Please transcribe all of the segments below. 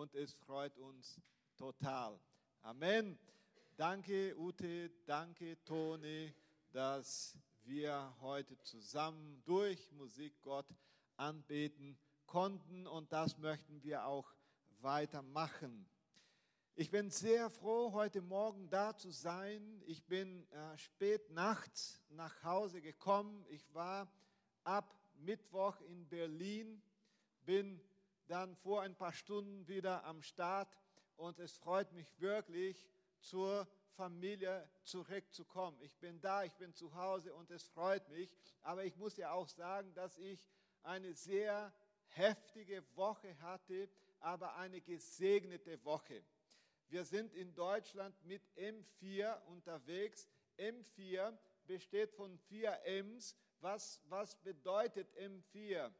und es freut uns total. Amen. Danke Ute, danke Toni, dass wir heute zusammen durch Musik Gott anbeten konnten und das möchten wir auch weitermachen. Ich bin sehr froh, heute Morgen da zu sein. Ich bin äh, spät nachts nach Hause gekommen. Ich war ab Mittwoch in Berlin, bin dann vor ein paar Stunden wieder am Start und es freut mich wirklich, zur Familie zurückzukommen. Ich bin da, ich bin zu Hause und es freut mich. Aber ich muss ja auch sagen, dass ich eine sehr heftige Woche hatte, aber eine gesegnete Woche. Wir sind in Deutschland mit M4 unterwegs. M4 besteht von vier M's. Was, was bedeutet M4?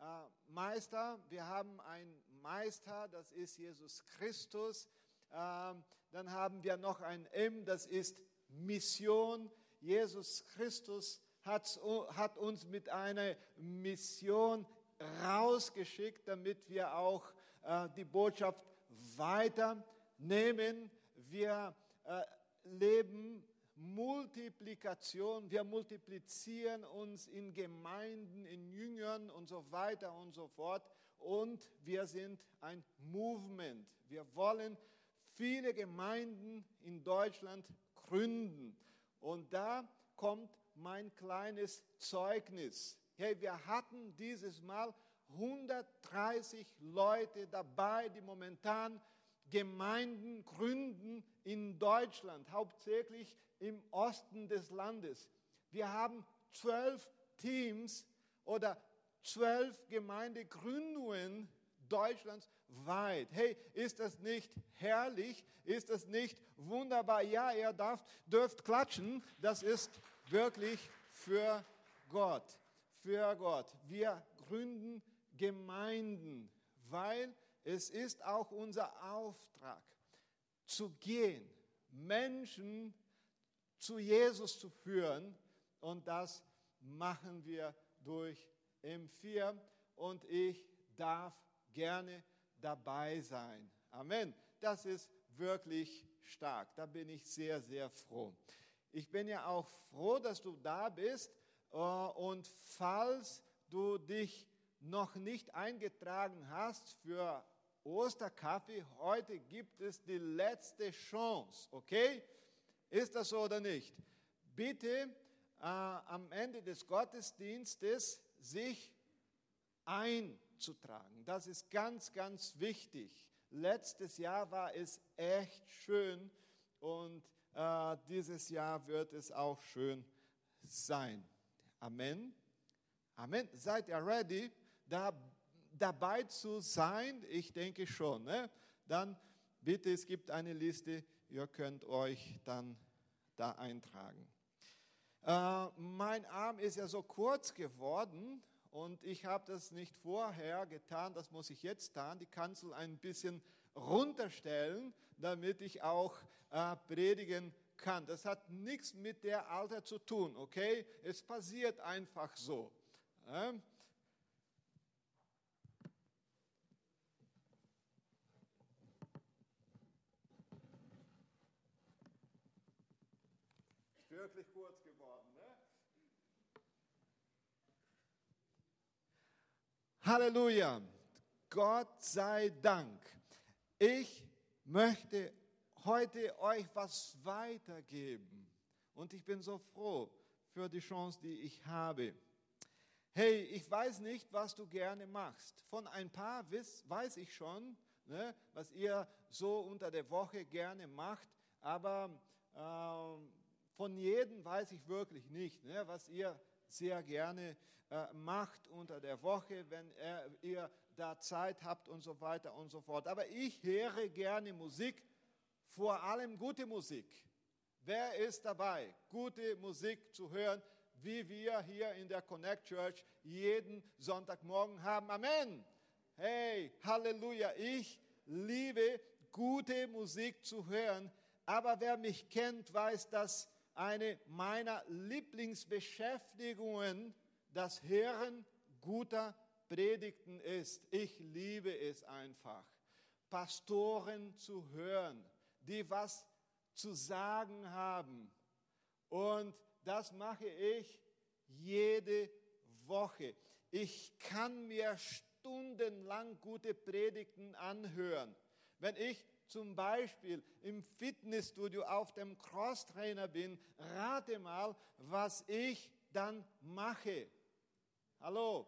Äh, Meister, wir haben einen Meister, das ist Jesus Christus. Ähm, dann haben wir noch ein M, das ist Mission. Jesus Christus hat, hat uns mit einer Mission rausgeschickt, damit wir auch äh, die Botschaft weiter nehmen, wir äh, leben Multiplikation, wir multiplizieren uns in Gemeinden, in Jüngern und so weiter und so fort. Und wir sind ein Movement. Wir wollen viele Gemeinden in Deutschland gründen. Und da kommt mein kleines Zeugnis. Hey, wir hatten dieses Mal 130 Leute dabei, die momentan Gemeinden gründen in Deutschland, hauptsächlich im Osten des Landes. Wir haben zwölf Teams oder zwölf Gemeindegründungen Deutschlands weit. Hey, ist das nicht herrlich? Ist das nicht wunderbar? Ja, ihr darf, dürft klatschen. Das ist wirklich für Gott. Für Gott. Wir gründen Gemeinden, weil es ist auch unser Auftrag, zu gehen, Menschen zu Jesus zu führen. Und das machen wir durch M4. Und ich darf gerne dabei sein. Amen. Das ist wirklich stark. Da bin ich sehr, sehr froh. Ich bin ja auch froh, dass du da bist. Äh, und falls du dich noch nicht eingetragen hast für Osterkaffee, heute gibt es die letzte Chance, okay? Ist das so oder nicht? Bitte äh, am Ende des Gottesdienstes sich einzutragen. Das ist ganz, ganz wichtig. Letztes Jahr war es echt schön und äh, dieses Jahr wird es auch schön sein. Amen. Amen. Seid ihr ready? Da dabei zu sein? Ich denke schon. Ne? Dann bitte, es gibt eine Liste, ihr könnt euch dann da eintragen. Äh, mein Arm ist ja so kurz geworden und ich habe das nicht vorher getan, das muss ich jetzt tun, die Kanzel ein bisschen runterstellen, damit ich auch äh, predigen kann. Das hat nichts mit der Alter zu tun, okay? Es passiert einfach so. Äh? Halleluja. Gott sei Dank. Ich möchte heute euch was weitergeben. Und ich bin so froh für die Chance, die ich habe. Hey, ich weiß nicht, was du gerne machst. Von ein paar weiß ich schon, ne, was ihr so unter der Woche gerne macht. Aber ähm, von jedem weiß ich wirklich nicht, ne, was ihr sehr gerne äh, macht unter der Woche, wenn er, ihr da Zeit habt und so weiter und so fort. Aber ich höre gerne Musik, vor allem gute Musik. Wer ist dabei, gute Musik zu hören, wie wir hier in der Connect Church jeden Sonntagmorgen haben? Amen. Hey, Halleluja. Ich liebe gute Musik zu hören. Aber wer mich kennt, weiß, dass eine meiner Lieblingsbeschäftigungen das Hören guter Predigten ist. Ich liebe es einfach. Pastoren zu hören, die was zu sagen haben. Und das mache ich jede Woche. Ich kann mir stundenlang gute Predigten anhören. Wenn ich zum Beispiel im Fitnessstudio auf dem Crosstrainer bin, rate mal, was ich dann mache. Hallo?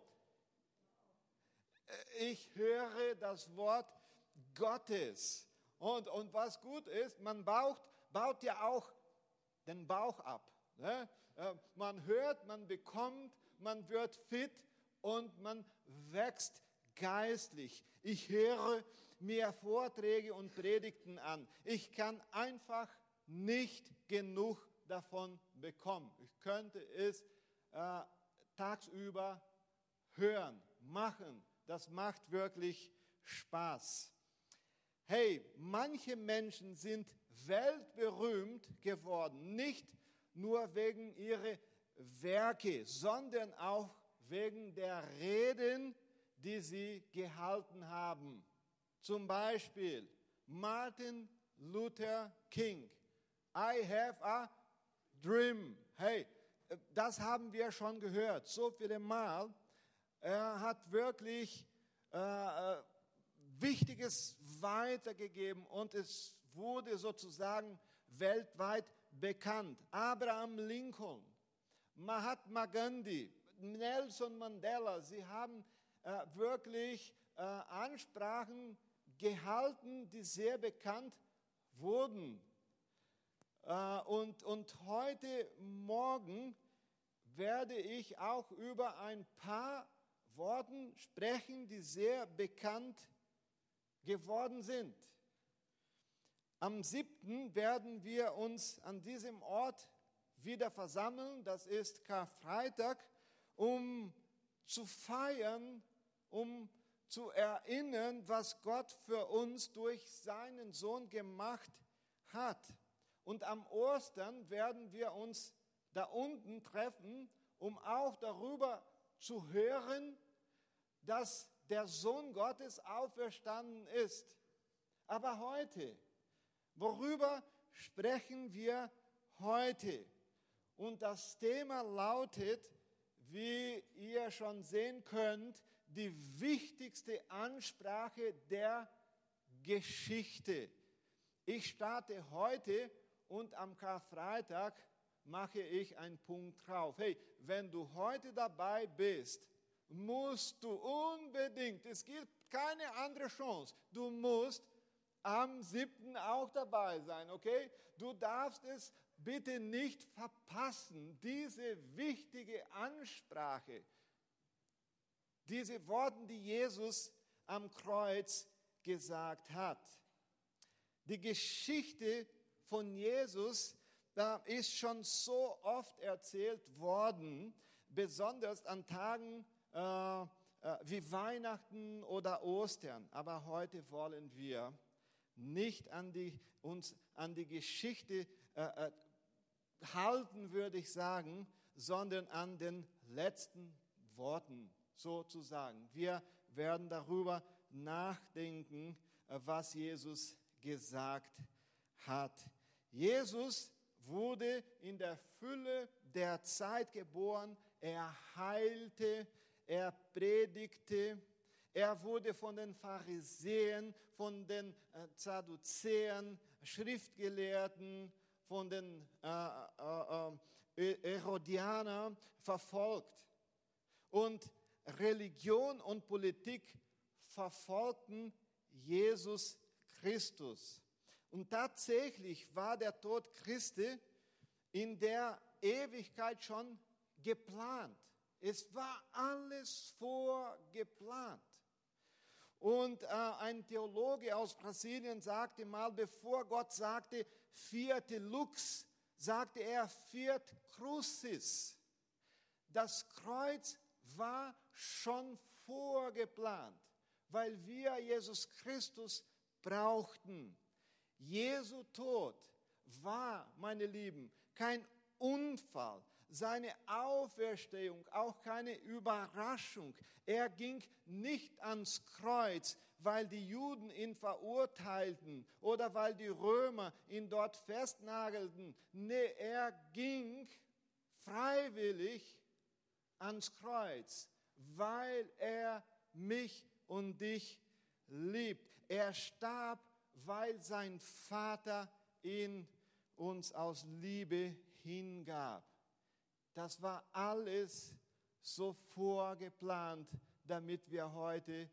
Ich höre das Wort Gottes. Und, und was gut ist, man baut, baut ja auch den Bauch ab. Ne? Äh, man hört, man bekommt, man wird fit und man wächst geistlich. Ich höre mir Vorträge und Predigten an. Ich kann einfach nicht genug davon bekommen. Ich könnte es äh, tagsüber hören, machen. Das macht wirklich Spaß. Hey, manche Menschen sind weltberühmt geworden, nicht nur wegen ihrer Werke, sondern auch wegen der Reden, die sie gehalten haben. Zum Beispiel Martin Luther King. I have a dream. Hey, das haben wir schon gehört, so viele Mal. Er hat wirklich äh, äh Wichtiges weitergegeben und es wurde sozusagen weltweit bekannt. Abraham Lincoln, Mahatma Gandhi, Nelson Mandela, sie haben äh, wirklich äh, Ansprachen gehalten, die sehr bekannt wurden. Äh, und, und heute Morgen werde ich auch über ein paar Worte sprechen, die sehr bekannt geworden sind. Am 7. werden wir uns an diesem Ort wieder versammeln, das ist Karfreitag, um zu feiern, um zu erinnern, was Gott für uns durch seinen Sohn gemacht hat. Und am Ostern werden wir uns da unten treffen, um auch darüber zu hören, dass der Sohn Gottes auferstanden ist. Aber heute, worüber sprechen wir heute? Und das Thema lautet, wie ihr schon sehen könnt, die wichtigste Ansprache der Geschichte. Ich starte heute und am Karfreitag mache ich einen Punkt drauf. Hey, wenn du heute dabei bist, musst du unbedingt, es gibt keine andere Chance, du musst am 7. auch dabei sein, okay? Du darfst es bitte nicht verpassen, diese wichtige Ansprache, diese Worte, die Jesus am Kreuz gesagt hat. Die Geschichte von Jesus ist schon so oft erzählt worden, besonders an Tagen äh, äh, wie Weihnachten oder Ostern. Aber heute wollen wir nicht an die, uns an die Geschichte äh, halten, würde ich sagen, sondern an den letzten Worten sozusagen. Wir werden darüber nachdenken, äh, was Jesus gesagt hat. Jesus wurde in der Fülle der Zeit geboren. Er heilte, er predigte, er wurde von den Pharisäern, von den äh, Sadduzäern, Schriftgelehrten, von den äh, äh, äh, Herodianern verfolgt. Und Religion und Politik verfolgten Jesus Christus. Und tatsächlich war der Tod Christi in der Ewigkeit schon geplant. Es war alles vorgeplant. Und äh, ein Theologe aus Brasilien sagte mal, bevor Gott sagte, vierte Lux, sagte er, viert Crucis. Das Kreuz war schon vorgeplant, weil wir Jesus Christus brauchten. Jesu Tod war, meine Lieben, kein Unfall, seine Auferstehung auch keine Überraschung. Er ging nicht ans Kreuz, weil die Juden ihn verurteilten oder weil die Römer ihn dort festnagelten. Nee, er ging freiwillig ans Kreuz, weil er mich und dich liebt. Er starb, weil sein Vater ihn uns aus Liebe hingab. Das war alles so vorgeplant, damit wir heute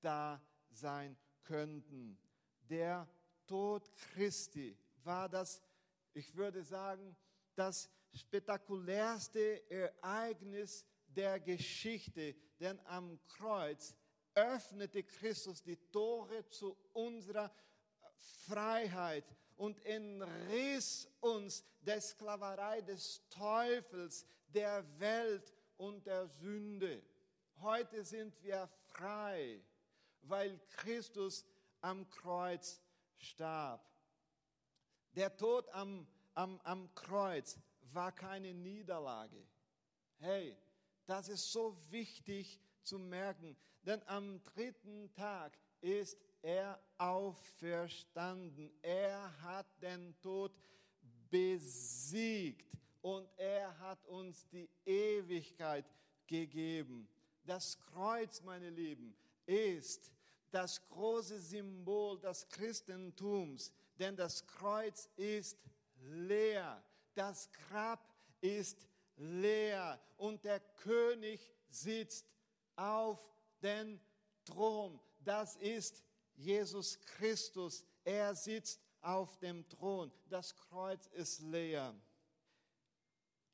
da sein könnten. Der Tod Christi war das, ich würde sagen, das spektakulärste Ereignis der Geschichte, denn am Kreuz öffnete Christus die Tore zu unserer Freiheit und entriss uns der Sklaverei des Teufels, der Welt und der Sünde. Heute sind wir frei, weil Christus am Kreuz starb. Der Tod am, am, am Kreuz war keine Niederlage. Hey, das ist so wichtig zu merken, denn am dritten Tag ist er auferstanden. Er hat den Tod besiegt und er hat uns die Ewigkeit gegeben. Das Kreuz, meine Lieben, ist das große Symbol des Christentums, denn das Kreuz ist leer, das Grab ist leer und der König sitzt auf den Thron. Das ist Jesus Christus. Er sitzt auf dem Thron. Das Kreuz ist leer.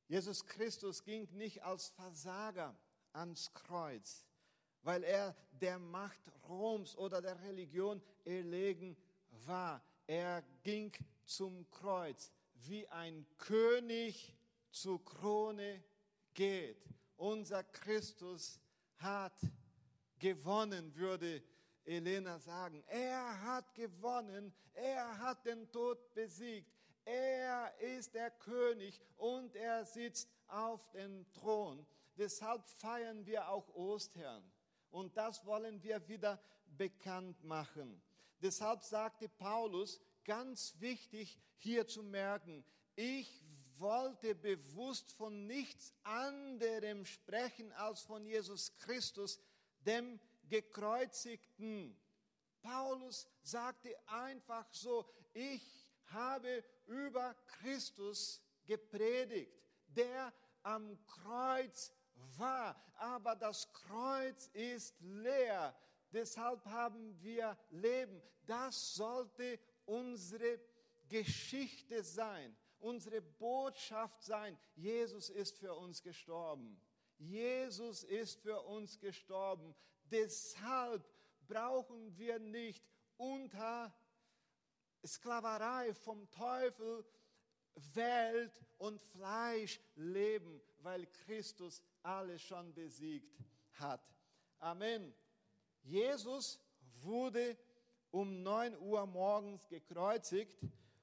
Jesus Christus ging nicht als Versager ans Kreuz, weil er der Macht Roms oder der Religion erlegen war. Er ging zum Kreuz, wie ein König zur Krone geht. Unser Christus hat gewonnen, würde Elena sagen. Er hat gewonnen, er hat den Tod besiegt. Er ist der König und er sitzt auf dem Thron. Deshalb feiern wir auch Ostern. Und das wollen wir wieder bekannt machen. Deshalb sagte Paulus, ganz wichtig hier zu merken, ich wollte bewusst von nichts anderem sprechen als von Jesus Christus, dem Gekreuzigten. Paulus sagte einfach so, ich habe über Christus gepredigt, der am Kreuz war. Aber das Kreuz ist leer. Deshalb haben wir Leben. Das sollte unsere Geschichte sein, unsere Botschaft sein. Jesus ist für uns gestorben. Jesus ist für uns gestorben. Deshalb brauchen wir nicht unter Sklaverei vom Teufel, Welt und Fleisch leben, weil Christus alles schon besiegt hat. Amen. Jesus wurde um 9 Uhr morgens gekreuzigt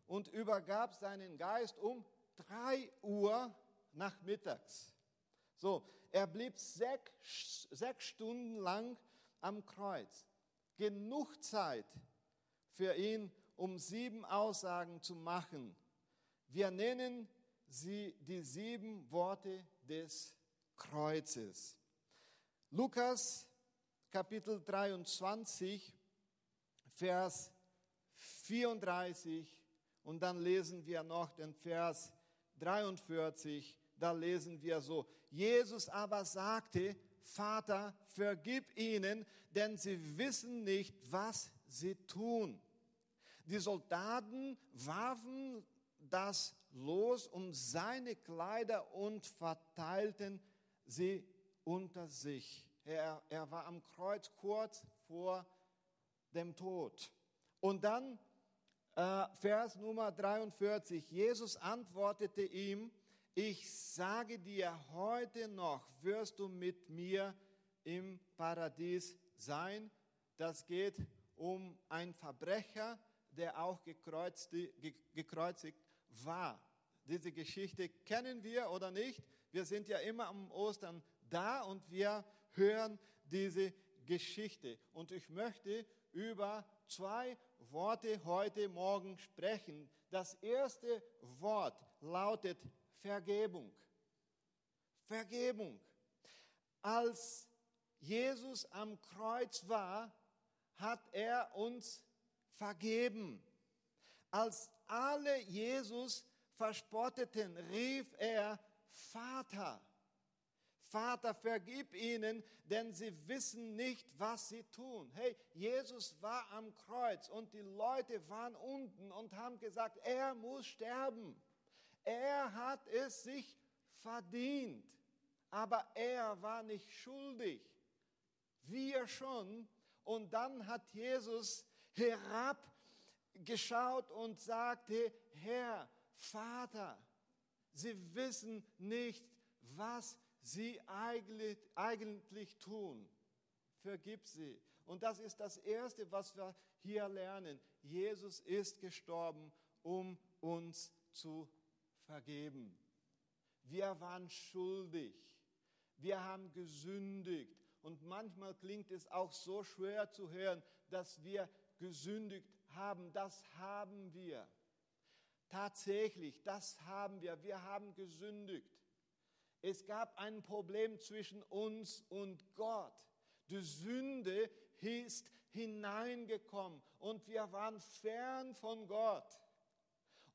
und übergab seinen Geist um 3 Uhr nachmittags. So, er blieb sechs, sechs Stunden lang am Kreuz. Genug Zeit für ihn, um sieben Aussagen zu machen. Wir nennen sie die sieben Worte des Kreuzes. Lukas Kapitel 23, Vers 34 und dann lesen wir noch den Vers 43, da lesen wir so, Jesus aber sagte, Vater, vergib ihnen, denn sie wissen nicht, was sie tun. Die Soldaten warfen das los um seine Kleider und verteilten sie unter sich. Er, er war am Kreuz kurz vor dem Tod. Und dann Vers Nummer 43. Jesus antwortete ihm, ich sage dir, heute noch wirst du mit mir im Paradies sein. Das geht um einen Verbrecher, der auch gekreuzigt war. Diese Geschichte kennen wir oder nicht. Wir sind ja immer am Ostern da und wir hören diese Geschichte. Und ich möchte über zwei Worte heute Morgen sprechen. Das erste Wort lautet Vergebung. Vergebung. Als Jesus am Kreuz war, hat er uns vergeben. Als alle Jesus verspotteten, rief er Vater. Vater, vergib ihnen, denn sie wissen nicht, was sie tun. Hey, Jesus war am Kreuz und die Leute waren unten und haben gesagt, er muss sterben. Er hat es sich verdient, aber er war nicht schuldig. Wir schon. Und dann hat Jesus herabgeschaut und sagte, Herr, Vater, sie wissen nicht, was sie eigentlich, eigentlich tun. Vergib sie. Und das ist das Erste, was wir hier lernen. Jesus ist gestorben, um uns zu vergeben. Wir waren schuldig. Wir haben gesündigt. Und manchmal klingt es auch so schwer zu hören, dass wir gesündigt haben. Das haben wir. Tatsächlich, das haben wir. Wir haben gesündigt. Es gab ein Problem zwischen uns und Gott. Die Sünde ist hineingekommen und wir waren fern von Gott.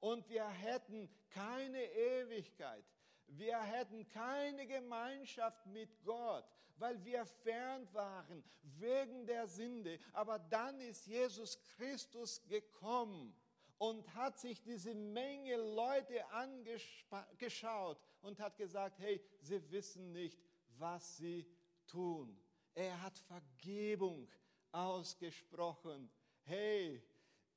Und wir hätten keine Ewigkeit. Wir hätten keine Gemeinschaft mit Gott, weil wir fern waren wegen der Sünde. Aber dann ist Jesus Christus gekommen und hat sich diese Menge Leute angeschaut und hat gesagt, hey, sie wissen nicht, was sie tun. Er hat Vergebung ausgesprochen. Hey,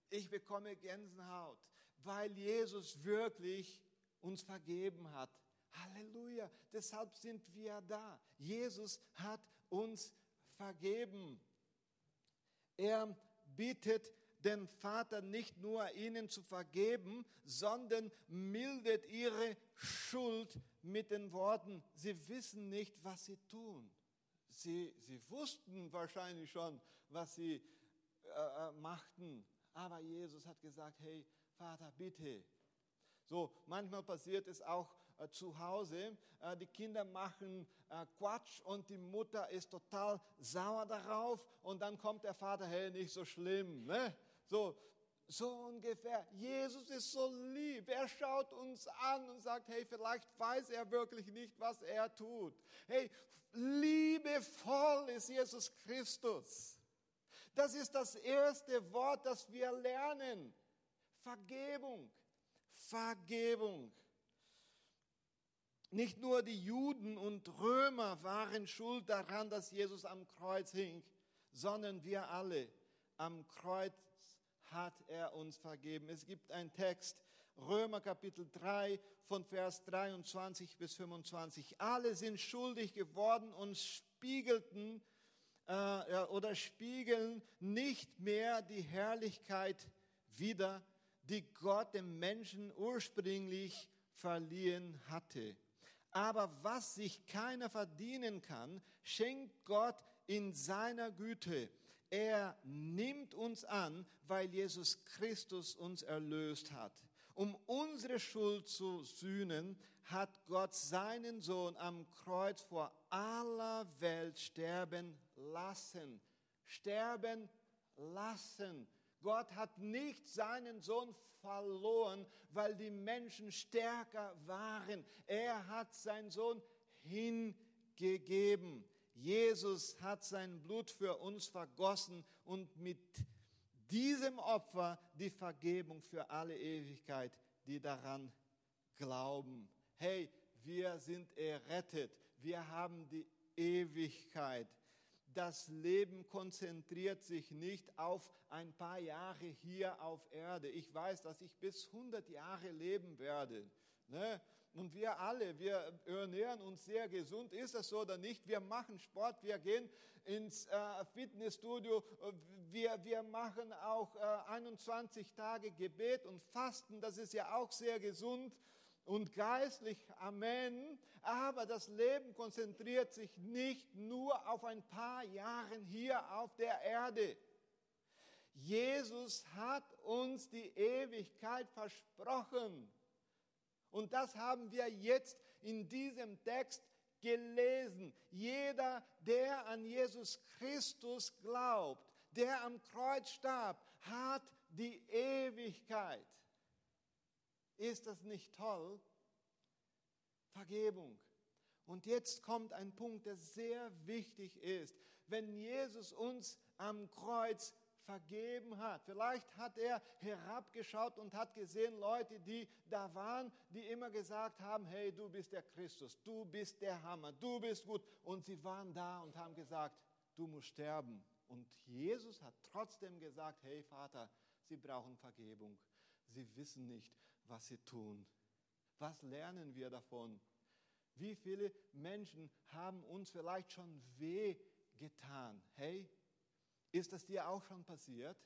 ich bekomme Gänsehaut, weil Jesus wirklich uns vergeben hat. Halleluja, deshalb sind wir da. Jesus hat uns vergeben. Er bittet den Vater nicht nur ihnen zu vergeben, sondern mildet ihre Schuld mit den Worten, sie wissen nicht, was sie tun. Sie, sie wussten wahrscheinlich schon, was sie äh, äh machten, aber Jesus hat gesagt, hey Vater, bitte. So, manchmal passiert es auch äh, zu Hause, äh, die Kinder machen äh, Quatsch und die Mutter ist total sauer darauf und dann kommt der Vater, hey, nicht so schlimm. Ne? So, so ungefähr. Jesus ist so lieb. Er schaut uns an und sagt, hey, vielleicht weiß er wirklich nicht, was er tut. Hey, liebevoll ist Jesus Christus. Das ist das erste Wort, das wir lernen. Vergebung. Vergebung. Nicht nur die Juden und Römer waren schuld daran, dass Jesus am Kreuz hing, sondern wir alle. Am Kreuz hat er uns vergeben. Es gibt einen Text, Römer Kapitel 3 von Vers 23 bis 25. Alle sind schuldig geworden und spiegelten äh, oder spiegeln nicht mehr die Herrlichkeit wider, die Gott dem Menschen ursprünglich verliehen hatte. Aber was sich keiner verdienen kann, schenkt Gott in seiner Güte. Er nimmt uns an, weil Jesus Christus uns erlöst hat. Um unsere Schuld zu sühnen, hat Gott seinen Sohn am Kreuz vor aller Welt sterben lassen. Sterben lassen. Gott hat nicht seinen Sohn verloren, weil die Menschen stärker waren. Er hat seinen Sohn hingegeben. Jesus hat sein Blut für uns vergossen und mit diesem Opfer die Vergebung für alle Ewigkeit, die daran glauben. Hey, wir sind errettet. Wir haben die Ewigkeit. Das Leben konzentriert sich nicht auf ein paar Jahre hier auf Erde. Ich weiß, dass ich bis 100 Jahre leben werde. Ne? Und wir alle, wir ernähren uns sehr gesund. Ist das so oder nicht? Wir machen Sport, wir gehen ins äh, Fitnessstudio, wir, wir machen auch äh, 21 Tage Gebet und Fasten. Das ist ja auch sehr gesund und geistlich. Amen. Aber das Leben konzentriert sich nicht nur auf ein paar Jahre hier auf der Erde. Jesus hat uns die Ewigkeit versprochen. Und das haben wir jetzt in diesem Text gelesen. Jeder, der an Jesus Christus glaubt, der am Kreuz starb, hat die Ewigkeit. Ist das nicht toll? Vergebung. Und jetzt kommt ein Punkt, der sehr wichtig ist. Wenn Jesus uns am Kreuz vergeben hat. Vielleicht hat er herabgeschaut und hat gesehen Leute, die da waren, die immer gesagt haben, hey, du bist der Christus, du bist der Hammer, du bist gut. Und sie waren da und haben gesagt, du musst sterben. Und Jesus hat trotzdem gesagt, hey Vater, sie brauchen Vergebung. Sie wissen nicht, was sie tun. Was lernen wir davon? Wie viele Menschen haben uns vielleicht schon weh getan? Hey, ist das dir auch schon passiert?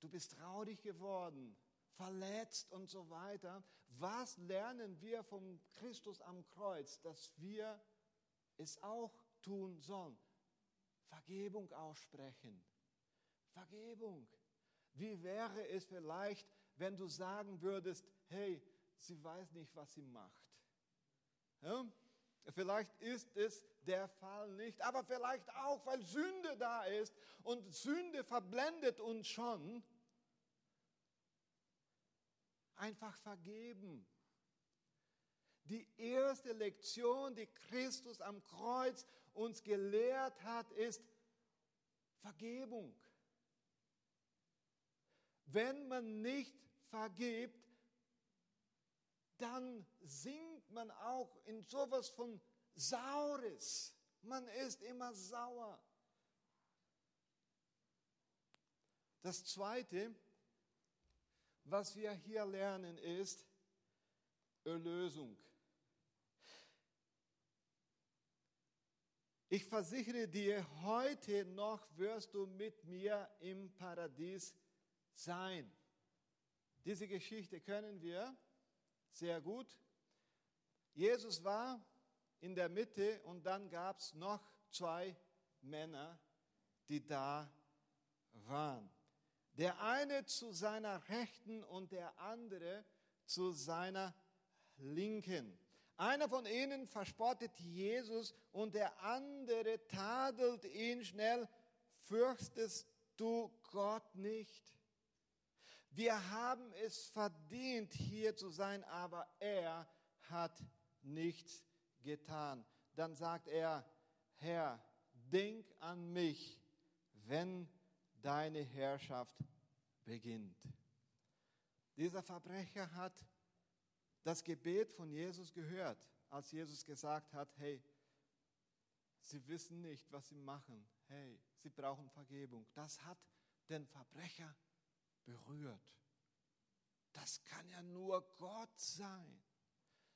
Du bist traurig geworden, verletzt und so weiter. Was lernen wir vom Christus am Kreuz, dass wir es auch tun sollen? Vergebung aussprechen. Vergebung. Wie wäre es vielleicht, wenn du sagen würdest, hey, sie weiß nicht, was sie macht. Ja? Vielleicht ist es der Fall nicht, aber vielleicht auch, weil Sünde da ist und Sünde verblendet uns schon. Einfach vergeben. Die erste Lektion, die Christus am Kreuz uns gelehrt hat, ist Vergebung. Wenn man nicht vergibt, dann sinkt man auch in sowas von Saures. Man ist immer sauer. Das Zweite, was wir hier lernen, ist Erlösung. Ich versichere dir, heute noch wirst du mit mir im Paradies sein. Diese Geschichte können wir sehr gut. Jesus war in der Mitte und dann gab es noch zwei Männer, die da waren. Der eine zu seiner Rechten und der andere zu seiner Linken. Einer von ihnen verspottet Jesus und der andere tadelt ihn schnell. Fürchtest du Gott nicht? Wir haben es verdient, hier zu sein, aber er hat nichts getan. Dann sagt er, Herr, denk an mich, wenn deine Herrschaft beginnt. Dieser Verbrecher hat das Gebet von Jesus gehört, als Jesus gesagt hat, hey, sie wissen nicht, was sie machen. Hey, sie brauchen Vergebung. Das hat den Verbrecher berührt. Das kann ja nur Gott sein,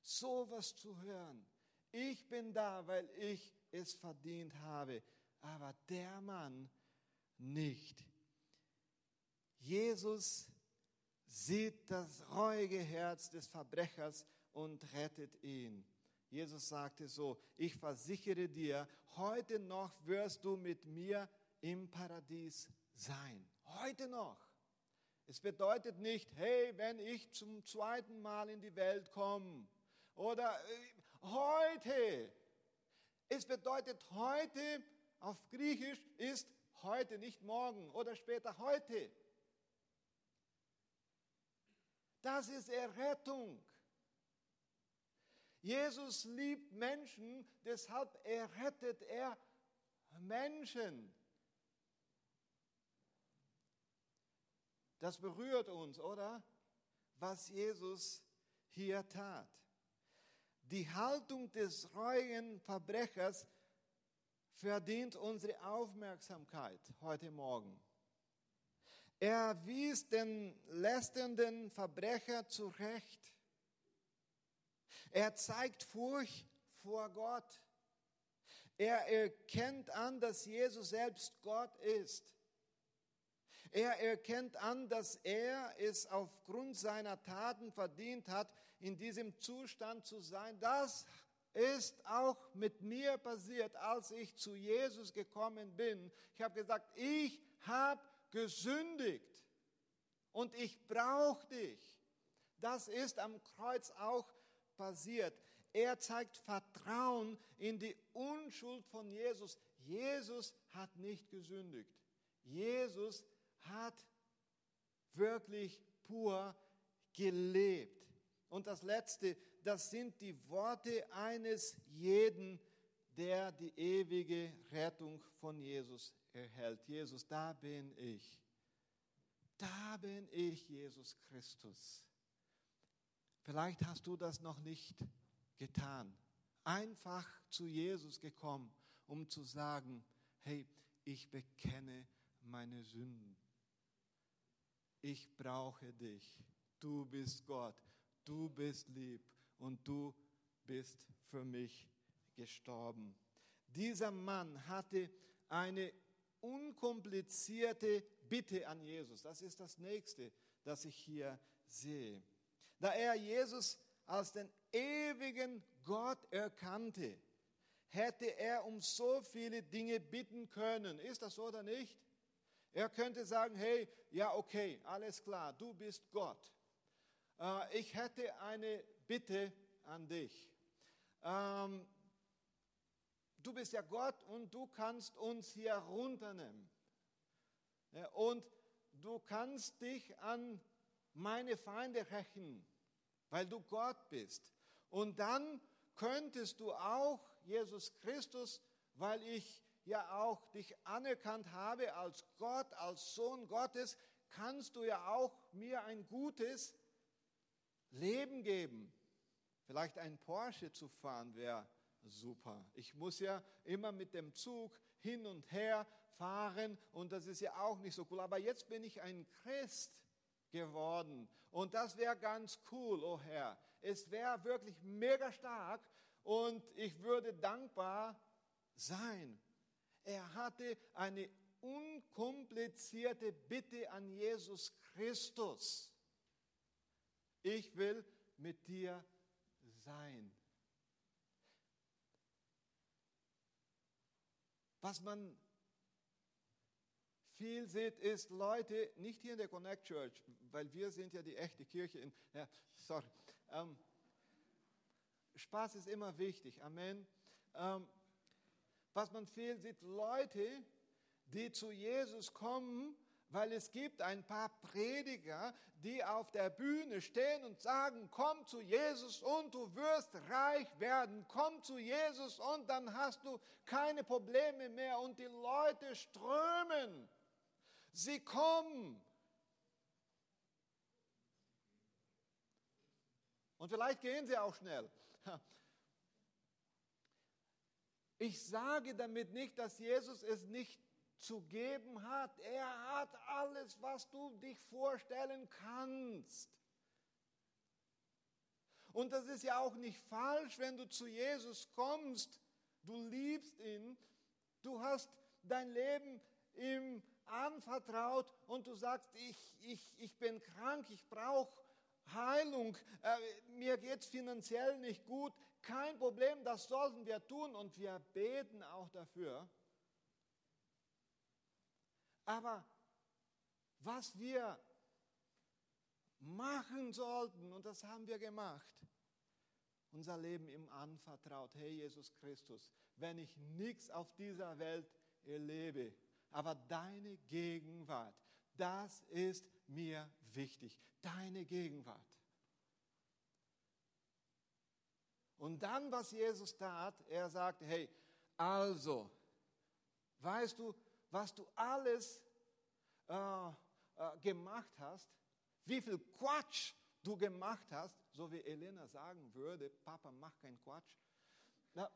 sowas zu hören. Ich bin da, weil ich es verdient habe, aber der Mann nicht. Jesus sieht das reuige Herz des Verbrechers und rettet ihn. Jesus sagte so, ich versichere dir, heute noch wirst du mit mir im Paradies sein. Heute noch. Es bedeutet nicht, hey, wenn ich zum zweiten Mal in die Welt komme oder äh, heute. Es bedeutet heute, auf Griechisch ist heute, nicht morgen oder später heute. Das ist Errettung. Jesus liebt Menschen, deshalb errettet er Menschen. Das berührt uns, oder? Was Jesus hier tat. Die Haltung des reuigen Verbrechers verdient unsere Aufmerksamkeit heute Morgen. Er wies den lästernden Verbrecher zurecht. Er zeigt Furcht vor Gott. Er erkennt an, dass Jesus selbst Gott ist. Er erkennt an, dass er es aufgrund seiner Taten verdient hat, in diesem Zustand zu sein. Das ist auch mit mir passiert, als ich zu Jesus gekommen bin. Ich habe gesagt, ich habe gesündigt und ich brauche dich. Das ist am Kreuz auch passiert. Er zeigt Vertrauen in die Unschuld von Jesus. Jesus hat nicht gesündigt. Jesus hat wirklich pur gelebt. Und das Letzte, das sind die Worte eines jeden, der die ewige Rettung von Jesus erhält. Jesus, da bin ich. Da bin ich, Jesus Christus. Vielleicht hast du das noch nicht getan. Einfach zu Jesus gekommen, um zu sagen, hey, ich bekenne meine Sünden. Ich brauche dich. Du bist Gott. Du bist lieb und du bist für mich gestorben. Dieser Mann hatte eine unkomplizierte Bitte an Jesus. Das ist das nächste, das ich hier sehe. Da er Jesus als den ewigen Gott erkannte, hätte er um so viele Dinge bitten können. Ist das so oder nicht? Er könnte sagen, hey, ja, okay, alles klar, du bist Gott. Äh, ich hätte eine Bitte an dich. Ähm, du bist ja Gott und du kannst uns hier runternehmen. Und du kannst dich an meine Feinde rächen, weil du Gott bist. Und dann könntest du auch, Jesus Christus, weil ich ja auch dich anerkannt habe als Gott, als Sohn Gottes, kannst du ja auch mir ein gutes Leben geben. Vielleicht ein Porsche zu fahren wäre super. Ich muss ja immer mit dem Zug hin und her fahren und das ist ja auch nicht so cool. Aber jetzt bin ich ein Christ geworden und das wäre ganz cool, oh Herr. Es wäre wirklich mega stark und ich würde dankbar sein. Er hatte eine unkomplizierte Bitte an Jesus Christus. Ich will mit dir sein. Was man viel sieht, ist Leute, nicht hier in der Connect Church, weil wir sind ja die echte Kirche in, ja, sorry. Ähm, Spaß ist immer wichtig, Amen. Ähm, was man viel sieht, Leute, die zu Jesus kommen weil es gibt ein paar Prediger, die auf der Bühne stehen und sagen, komm zu Jesus und du wirst reich werden. Komm zu Jesus und dann hast du keine Probleme mehr. Und die Leute strömen. Sie kommen. Und vielleicht gehen sie auch schnell. Ich sage damit nicht, dass Jesus es nicht zu geben hat. Er hat alles, was du dich vorstellen kannst. Und das ist ja auch nicht falsch, wenn du zu Jesus kommst. Du liebst ihn. Du hast dein Leben ihm anvertraut und du sagst, ich, ich, ich bin krank, ich brauche Heilung, äh, mir geht es finanziell nicht gut. Kein Problem, das sollten wir tun und wir beten auch dafür. Aber was wir machen sollten, und das haben wir gemacht, unser Leben ihm anvertraut. Hey Jesus Christus, wenn ich nichts auf dieser Welt erlebe, aber deine Gegenwart, das ist mir wichtig. Deine Gegenwart. Und dann, was Jesus tat, er sagte, hey, also, weißt du, was du alles äh, äh, gemacht hast, wie viel Quatsch du gemacht hast, so wie Elena sagen würde, Papa, mach keinen Quatsch. Na,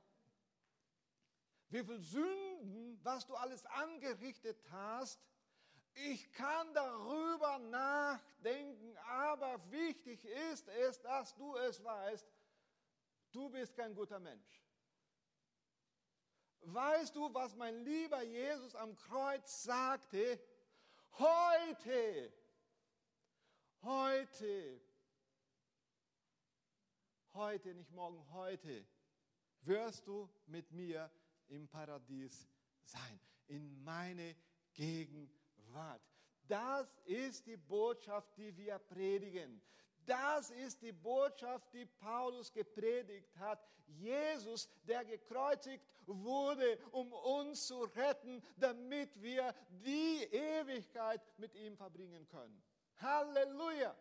wie viel Sünden, was du alles angerichtet hast, ich kann darüber nachdenken, aber wichtig ist es, dass du es weißt, du bist kein guter Mensch. Weißt du, was mein lieber Jesus am Kreuz sagte? Heute, heute, heute, nicht morgen, heute wirst du mit mir im Paradies sein, in meine Gegenwart wart. Das ist die Botschaft, die wir predigen. Das ist die Botschaft, die Paulus gepredigt hat. Jesus, der gekreuzigt wurde, um uns zu retten, damit wir die Ewigkeit mit ihm verbringen können. Halleluja!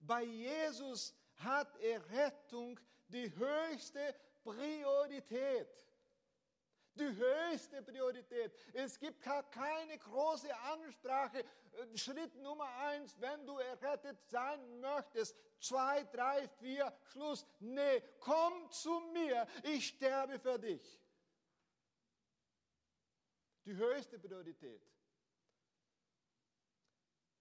Bei Jesus hat Errettung die höchste Priorität. Die höchste Priorität. Es gibt keine große Ansprache. Äh, Schritt Nummer eins, wenn du errettet sein möchtest. Zwei, drei, vier, Schluss. Nee, komm zu mir. Ich sterbe für dich. Die höchste Priorität.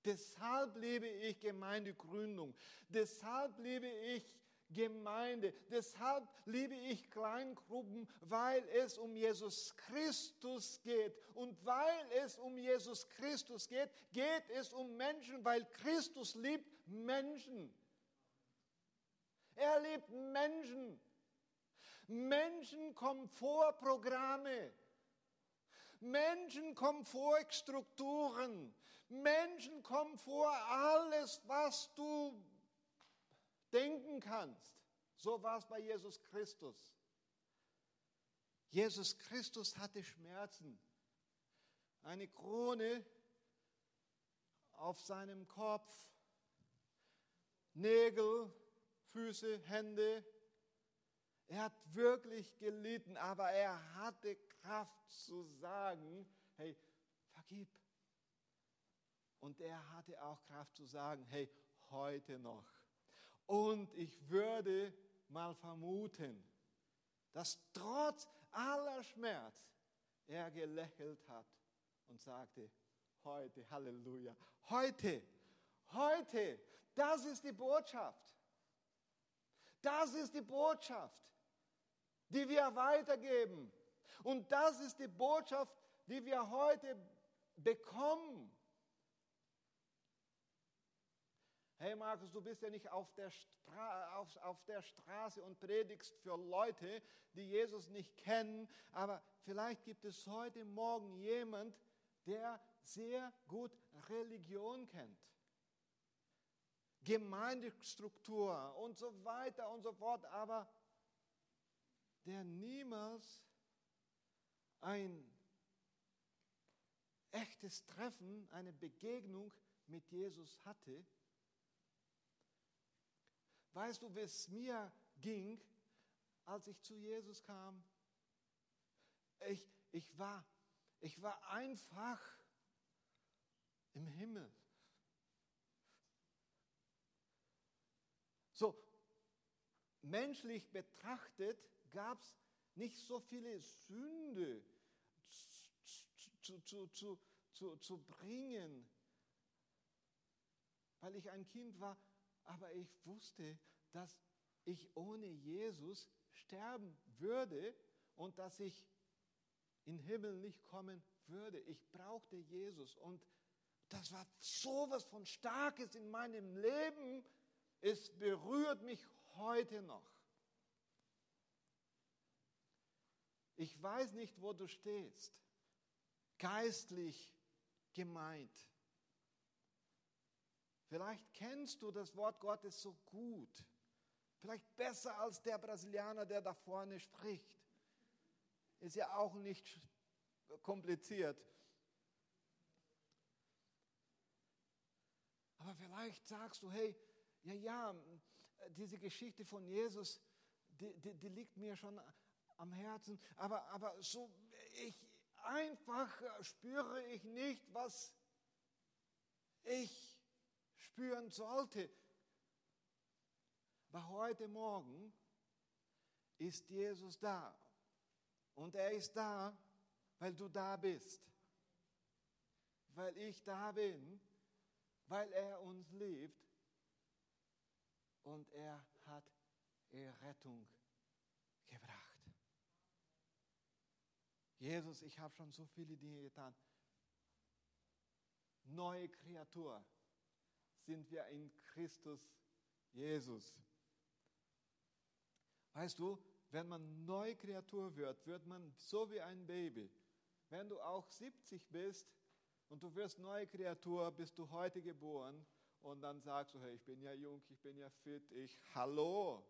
Deshalb liebe ich Gemeindegründung. Deshalb liebe ich Gemeinde. Deshalb liebe ich Kleingruppen, weil es um Jesus Christus geht. Und weil es um Jesus Christus geht, geht es um Menschen, weil Christus liebt Menschen. Er liebt Menschen. Menschenkomfortprogramme. Menschenkomfortstrukturen. Menschenkomfort, alles, was du denken kannst. So war es bei Jesus Christus. Jesus Christus hatte Schmerzen. Eine Krone auf seinem Kopf, Nägel, Füße, Hände. Er hat wirklich gelitten, aber er hatte Kraft zu sagen, hey, vergib. Und er hatte auch Kraft zu sagen, hey, heute noch. Und ich würde mal vermuten, dass trotz aller Schmerz er gelächelt hat und sagte, heute, Halleluja, heute, heute, das ist die Botschaft. Das ist die Botschaft, die wir weitergeben. Und das ist die Botschaft, die wir heute bekommen. Hey Markus, du bist ja nicht auf der, auf, auf der Straße und predigst für Leute, die Jesus nicht kennen, aber vielleicht gibt es heute Morgen jemand, der sehr gut Religion kennt. Gemeindestruktur und so weiter und so fort, aber der niemals ein echtes Treffen, eine Begegnung mit Jesus hatte Weißt du, wie es mir ging, als ich zu Jesus kam? Ich, ich, war, ich war einfach im Himmel. So, menschlich betrachtet gab es nicht so viele Sünde zu, zu, zu, zu, zu bringen, weil ich ein Kind war aber ich wusste, dass ich ohne Jesus sterben würde und dass ich in den Himmel nicht kommen würde. Ich brauchte Jesus und das war sowas von Starkes in meinem Leben. Es berührt mich heute noch. Ich weiß nicht, wo du stehst, geistlich gemeint. Vielleicht kennst du das Wort Gottes so gut. Vielleicht besser als der Brasilianer, der da vorne spricht. Ist ja auch nicht kompliziert. Aber vielleicht sagst du, hey, ja, ja, diese Geschichte von Jesus, die, die, die liegt mir schon am Herzen. Aber, aber so, ich einfach spüre ich nicht, was ich spüren sollte. Aber heute Morgen ist Jesus da. Und er ist da, weil du da bist. Weil ich da bin, weil er uns liebt. Und er hat Errettung gebracht. Jesus, ich habe schon so viele Dinge getan. Neue Kreatur sind wir in Christus Jesus. Weißt du, wenn man neue Kreatur wird, wird man so wie ein Baby. wenn du auch 70 bist und du wirst neue Kreatur, bist du heute geboren und dann sagst du, hey, ich bin ja jung, ich bin ja fit, ich, hallo.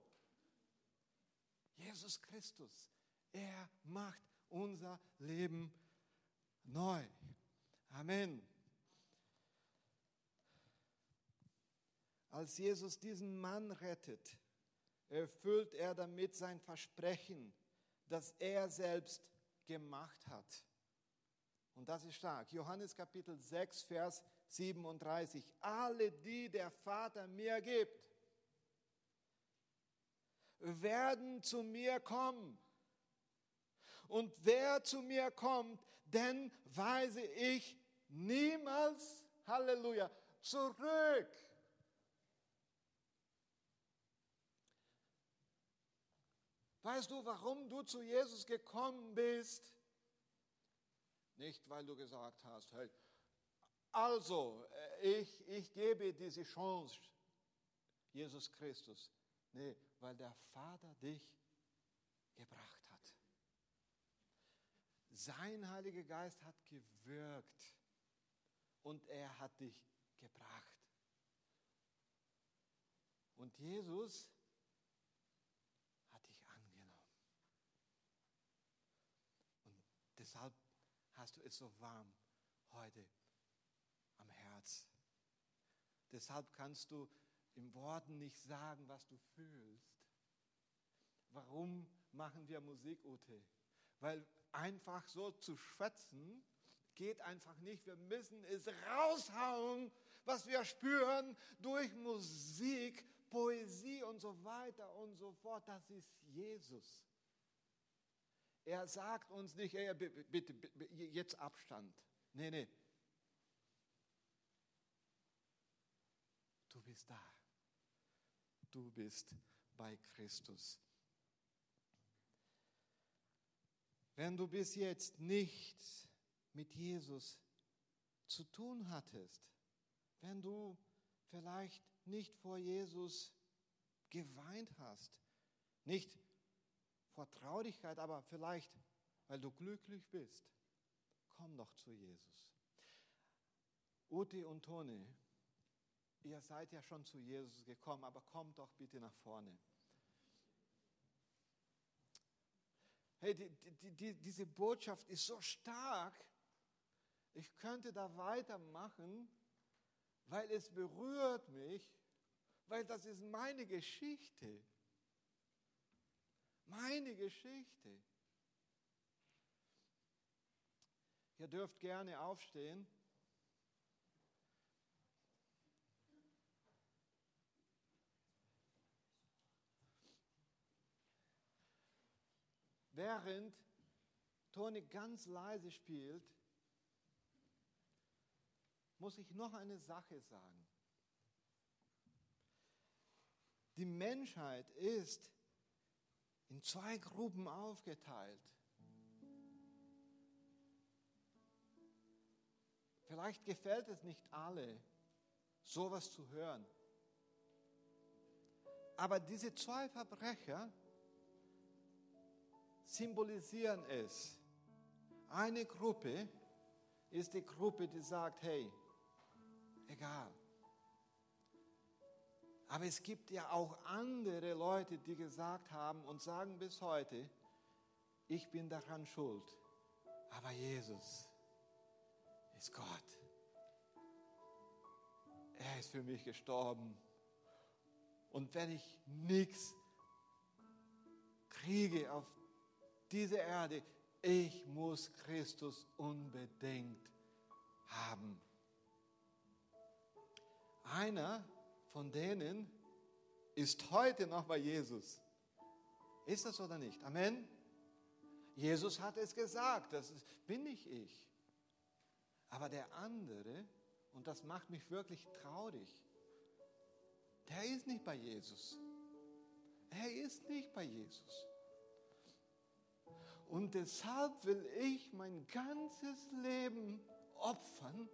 Jesus Christus, er macht unser Leben neu. Amen. Als Jesus diesen Mann rettet, erfüllt er damit sein Versprechen, das er selbst gemacht hat. Und das ist stark. Johannes Kapitel 6, Vers 37. Alle, die der Vater mir gibt, werden zu mir kommen. Und wer zu mir kommt, den weise ich niemals, Halleluja, zurück. Weißt du, warum du zu Jesus gekommen bist? Nicht, weil du gesagt hast, hey, also, äh, ich, ich gebe diese Chance, Jesus Christus. Nee, weil der Vater dich gebracht hat. Sein Heiliger Geist hat gewirkt und er hat dich gebracht. Und Jesus Deshalb hast du es so warm heute am Herz. Deshalb kannst du im Worten nicht sagen, was du fühlst. Warum machen wir Musik, Ute? Weil einfach so zu schwätzen geht einfach nicht. Wir müssen es raushauen, was wir spüren durch Musik, Poesie und so weiter und so fort. Das ist Jesus. Er sagt uns nicht, ey, bitte, bitte, jetzt Abstand. Nee, nee. Du bist da. Du bist bei Christus. Wenn du bis jetzt nichts mit Jesus zu tun hattest, wenn du vielleicht nicht vor Jesus geweint hast, nicht vor Traurigkeit, aber vielleicht, weil du glücklich bist, komm doch zu Jesus. Ute und Toni, ihr seid ja schon zu Jesus gekommen, aber kommt doch bitte nach vorne. Hey, die, die, die, diese Botschaft ist so stark, ich könnte da weitermachen, weil es berührt mich, weil das ist meine Geschichte. Meine Geschichte. Ihr dürft gerne aufstehen. Während Toni ganz leise spielt, muss ich noch eine Sache sagen. Die Menschheit ist in zwei Gruppen aufgeteilt. Vielleicht gefällt es nicht alle, sowas zu hören. Aber diese zwei Verbrecher symbolisieren es. Eine Gruppe ist die Gruppe, die sagt, hey, egal, aber es gibt ja auch andere Leute, die gesagt haben und sagen bis heute, ich bin daran schuld. Aber Jesus ist Gott. Er ist für mich gestorben. Und wenn ich nichts kriege auf dieser Erde, ich muss Christus unbedingt haben. Einer von denen ist heute noch bei Jesus. Ist das oder nicht? Amen. Jesus hat es gesagt, das bin nicht ich. Aber der andere, und das macht mich wirklich traurig, der ist nicht bei Jesus. Er ist nicht bei Jesus. Und deshalb will ich mein ganzes Leben opfern,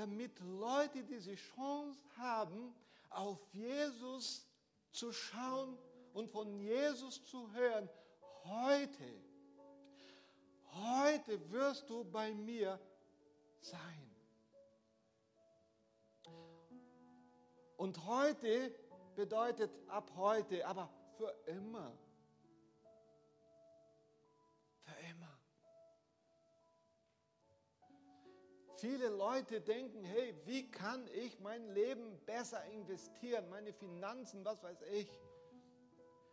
damit Leute diese Chance haben, auf Jesus zu schauen und von Jesus zu hören. Heute, heute wirst du bei mir sein. Und heute bedeutet ab heute, aber für immer. Viele Leute denken, hey, wie kann ich mein Leben besser investieren, meine Finanzen, was weiß ich.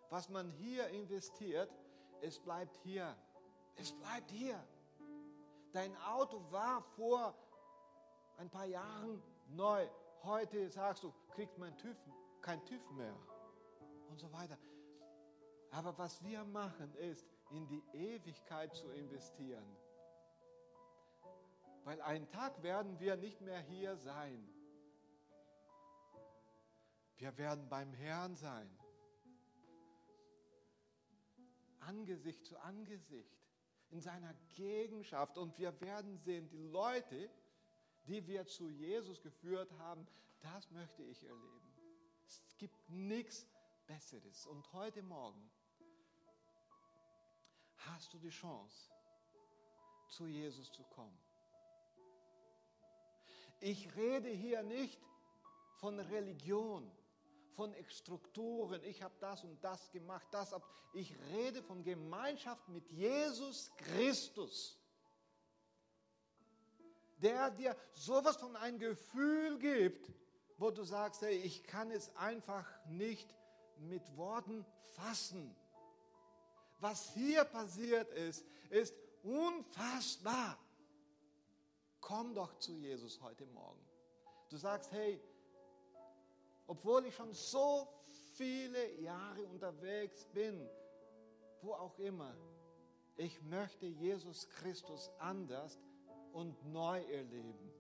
Was man hier investiert, es bleibt hier. Es bleibt hier. Dein Auto war vor ein paar Jahren neu. Heute sagst du, kriegt mein TÜV kein TÜV mehr und so weiter. Aber was wir machen, ist, in die Ewigkeit zu investieren. Weil einen Tag werden wir nicht mehr hier sein. Wir werden beim Herrn sein. Angesicht zu Angesicht, in seiner Gegenschaft. Und wir werden sehen, die Leute, die wir zu Jesus geführt haben, das möchte ich erleben. Es gibt nichts Besseres. Und heute Morgen hast du die Chance, zu Jesus zu kommen. Ich rede hier nicht von Religion, von Strukturen. Ich habe das und das gemacht, das ab. Ich rede von Gemeinschaft mit Jesus Christus, der dir sowas von ein Gefühl gibt, wo du sagst, hey, ich kann es einfach nicht mit Worten fassen. Was hier passiert ist, ist unfassbar komm doch zu Jesus heute Morgen. Du sagst, hey, obwohl ich schon so viele Jahre unterwegs bin, wo auch immer, ich möchte Jesus Christus anders und neu erleben.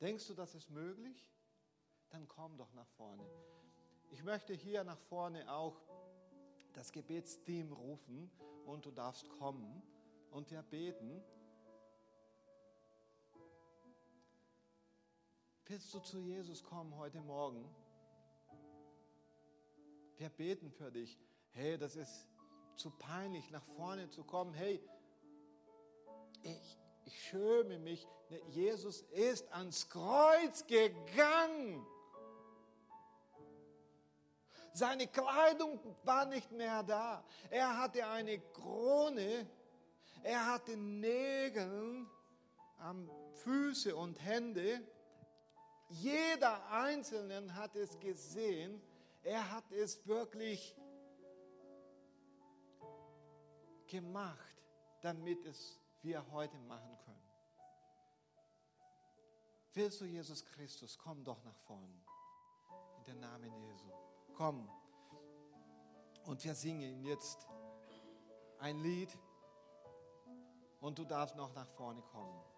Denkst du, das ist möglich? Dann komm doch nach vorne. Ich möchte hier nach vorne auch das Gebetsteam rufen und du darfst kommen und wir beten. Willst du zu Jesus kommen heute Morgen? Wir beten für dich. Hey, das ist zu peinlich, nach vorne zu kommen. Hey, ich, ich schäme mich. Ne, Jesus ist ans Kreuz gegangen. Seine Kleidung war nicht mehr da. Er hatte eine Krone. Er hatte Nägel am Füße und Hände. Jeder Einzelne hat es gesehen. Er hat es wirklich gemacht, damit es wir heute machen können. Willst du Jesus Christus? Komm doch nach vorne. In den Namen Jesu. Komm. Und wir singen jetzt ein Lied. Und du darfst noch nach vorne kommen.